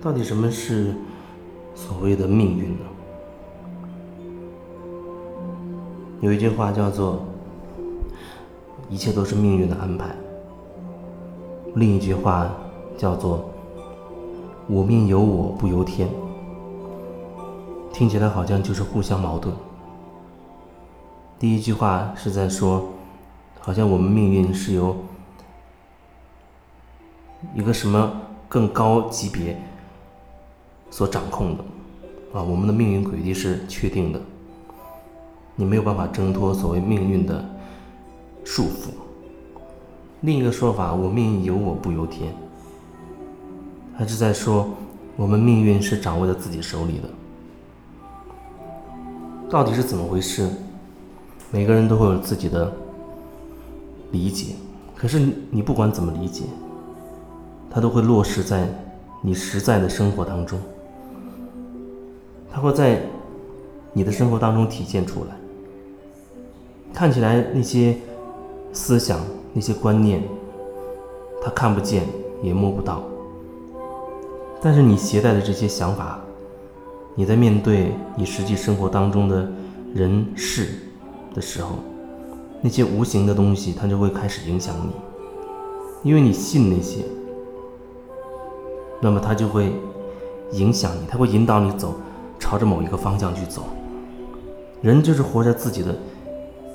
到底什么是所谓的命运呢？有一句话叫做“一切都是命运的安排”，另一句话叫做“我命由我不由天”，听起来好像就是互相矛盾。第一句话是在说，好像我们命运是由一个什么更高级别所掌控的，啊，我们的命运轨迹是确定的。你没有办法挣脱所谓命运的束缚。另一个说法，我命由我不由天，还是在说我们命运是掌握在自己手里的。到底是怎么回事？每个人都会有自己的理解，可是你不管怎么理解，它都会落实在你实在的生活当中，它会在你的生活当中体现出来。看起来那些思想、那些观念，他看不见也摸不到。但是你携带的这些想法，你在面对你实际生活当中的人事的时候，那些无形的东西，它就会开始影响你，因为你信那些，那么它就会影响你，它会引导你走，朝着某一个方向去走。人就是活在自己的。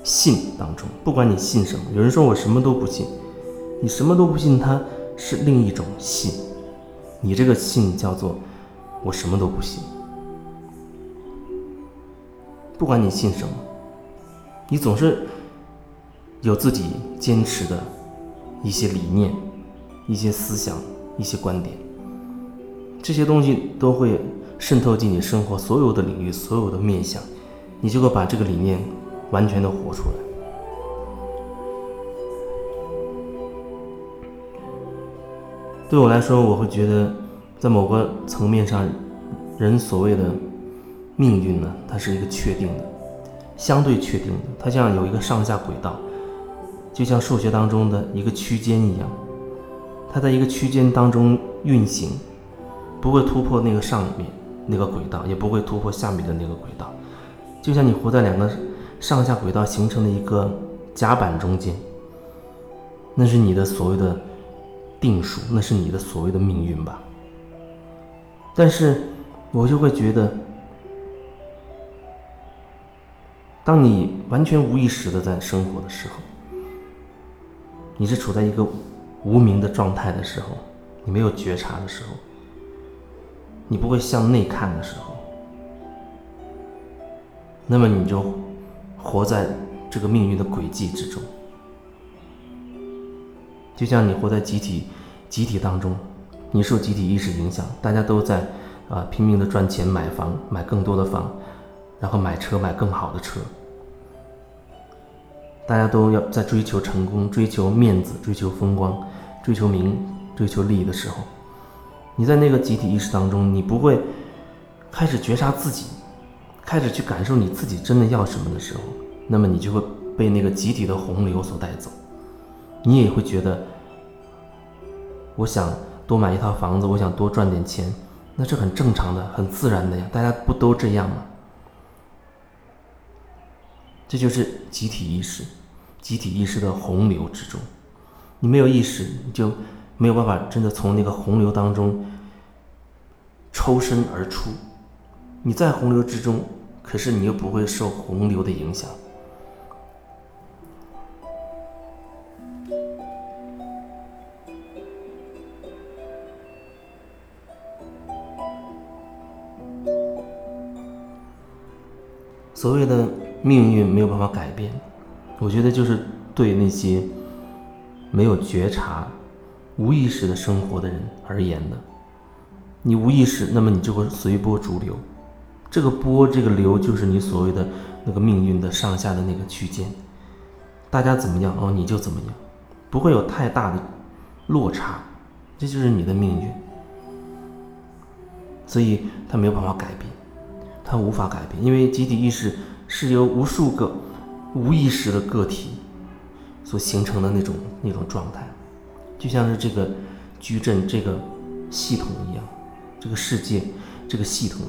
信当中，不管你信什么，有人说我什么都不信，你什么都不信，它是另一种信。你这个信叫做我什么都不信。不管你信什么，你总是有自己坚持的一些理念、一些思想、一些观点，这些东西都会渗透进你生活所有的领域、所有的面相，你就会把这个理念。完全的活出来。对我来说，我会觉得，在某个层面上，人所谓的命运呢，它是一个确定的，相对确定的。它像有一个上下轨道，就像数学当中的一个区间一样，它在一个区间当中运行，不会突破那个上面那个轨道，也不会突破下面的那个轨道。就像你活在两个。上下轨道形成的一个甲板中间，那是你的所谓的定数，那是你的所谓的命运吧。但是，我就会觉得，当你完全无意识的在生活的时候，你是处在一个无名的状态的时候，你没有觉察的时候，你不会向内看的时候，那么你就。活在这个命运的轨迹之中，就像你活在集体集体当中，你受集体意识影响，大家都在啊拼命的赚钱买房，买更多的房，然后买车买更好的车，大家都要在追求成功、追求面子、追求风光、追求名、追求利益的时候，你在那个集体意识当中，你不会开始觉察自己。开始去感受你自己真的要什么的时候，那么你就会被那个集体的洪流所带走。你也会觉得，我想多买一套房子，我想多赚点钱，那是很正常的、很自然的呀。大家不都这样吗？这就是集体意识，集体意识的洪流之中，你没有意识，你就没有办法真的从那个洪流当中抽身而出。你在洪流之中，可是你又不会受洪流的影响。所谓的命运没有办法改变，我觉得就是对那些没有觉察、无意识的生活的人而言的。你无意识，那么你就会随波逐流。这个波，这个流，就是你所谓的那个命运的上下的那个区间，大家怎么样哦，你就怎么样，不会有太大的落差，这就是你的命运。所以他没有办法改变，他无法改变，因为集体意识是由无数个无意识的个体所形成的那种那种状态，就像是这个矩阵这个系统一样，这个世界、这个系统，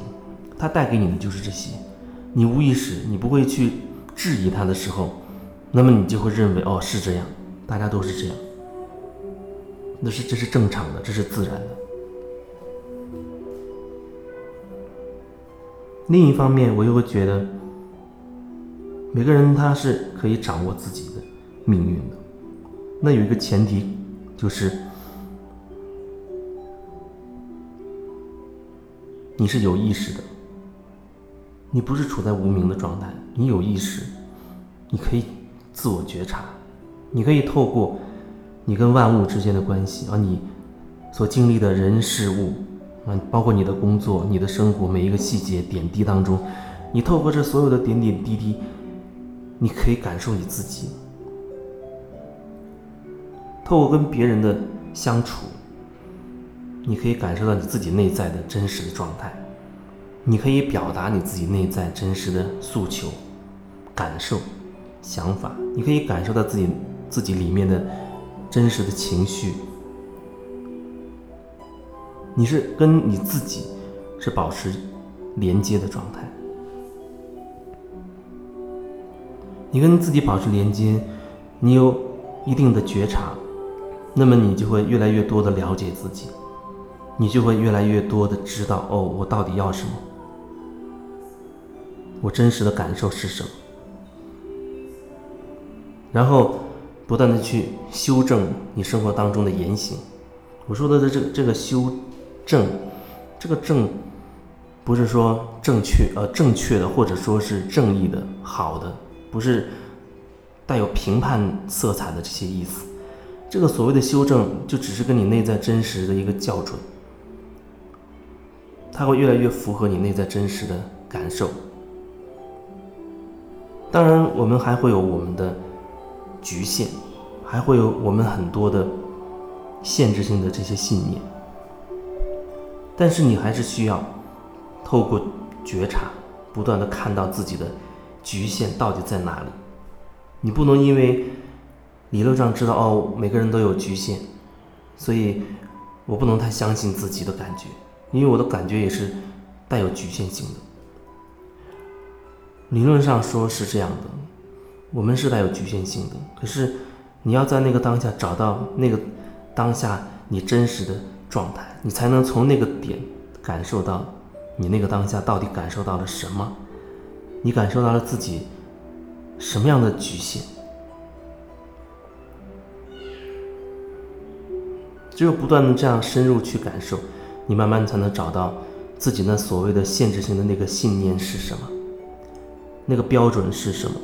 它带给你的就是这些。你无意识，你不会去质疑它的时候，那么你就会认为哦是这样，大家都是这样，那是这是正常的，这是自然的。另一方面，我又会觉得，每个人他是可以掌握自己的命运的。那有一个前提，就是你是有意识的，你不是处在无名的状态，你有意识，你可以自我觉察，你可以透过你跟万物之间的关系，啊，你所经历的人事物。啊，包括你的工作、你的生活每一个细节点滴当中，你透过这所有的点点滴滴，你可以感受你自己。透过跟别人的相处，你可以感受到你自己内在的真实的状态，你可以表达你自己内在真实的诉求、感受、想法，你可以感受到自己自己里面的真实的情绪。你是跟你自己是保持连接的状态，你跟自己保持连接，你有一定的觉察，那么你就会越来越多的了解自己，你就会越来越多的知道哦，我到底要什么，我真实的感受是什么，然后不断的去修正你生活当中的言行。我说的这这这个修。正，这个正，不是说正确呃正确的，或者说是正义的好的，不是带有评判色彩的这些意思。这个所谓的修正，就只是跟你内在真实的一个校准，它会越来越符合你内在真实的感受。当然，我们还会有我们的局限，还会有我们很多的限制性的这些信念。但是你还是需要透过觉察，不断的看到自己的局限到底在哪里。你不能因为理论上知道哦，每个人都有局限，所以我不能太相信自己的感觉，因为我的感觉也是带有局限性的。理论上说是这样的，我们是带有局限性的。可是你要在那个当下找到那个当下你真实的。状态，你才能从那个点感受到，你那个当下到底感受到了什么？你感受到了自己什么样的局限？只有不断的这样深入去感受，你慢慢才能找到自己那所谓的限制性的那个信念是什么，那个标准是什么？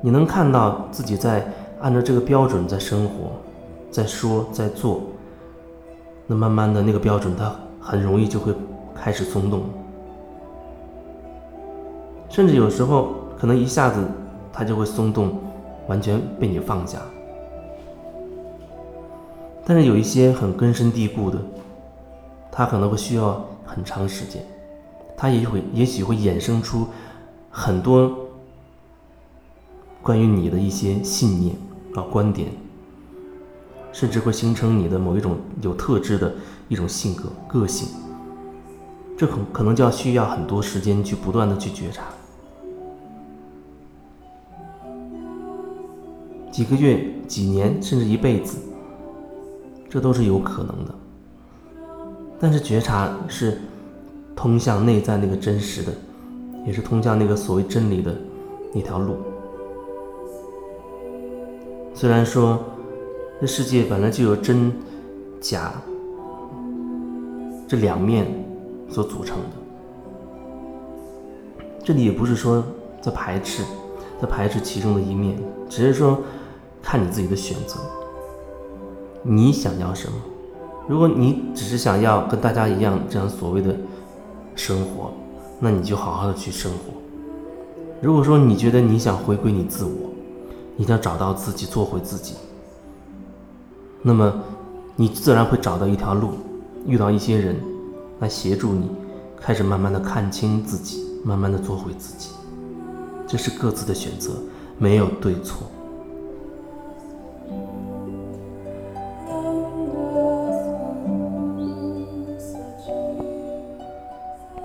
你能看到自己在按照这个标准在生活。在说，在做，那慢慢的那个标准，它很容易就会开始松动，甚至有时候可能一下子它就会松动，完全被你放下。但是有一些很根深蒂固的，它可能会需要很长时间，它也会也许会衍生出很多关于你的一些信念啊观点。甚至会形成你的某一种有特质的一种性格个性，这可可能就要需要很多时间去不断的去觉察，几个月、几年，甚至一辈子，这都是有可能的。但是觉察是通向内在那个真实的，也是通向那个所谓真理的那条路。虽然说。这世界本来就有真、假这两面所组成的。这里也不是说在排斥，在排斥其中的一面，只是说看你自己的选择，你想要什么。如果你只是想要跟大家一样这样所谓的生活，那你就好好的去生活。如果说你觉得你想回归你自我，你想找到自己，做回自己。那么，你自然会找到一条路，遇到一些人，来协助你，开始慢慢的看清自己，慢慢的做回自己。这是各自的选择，没有对错。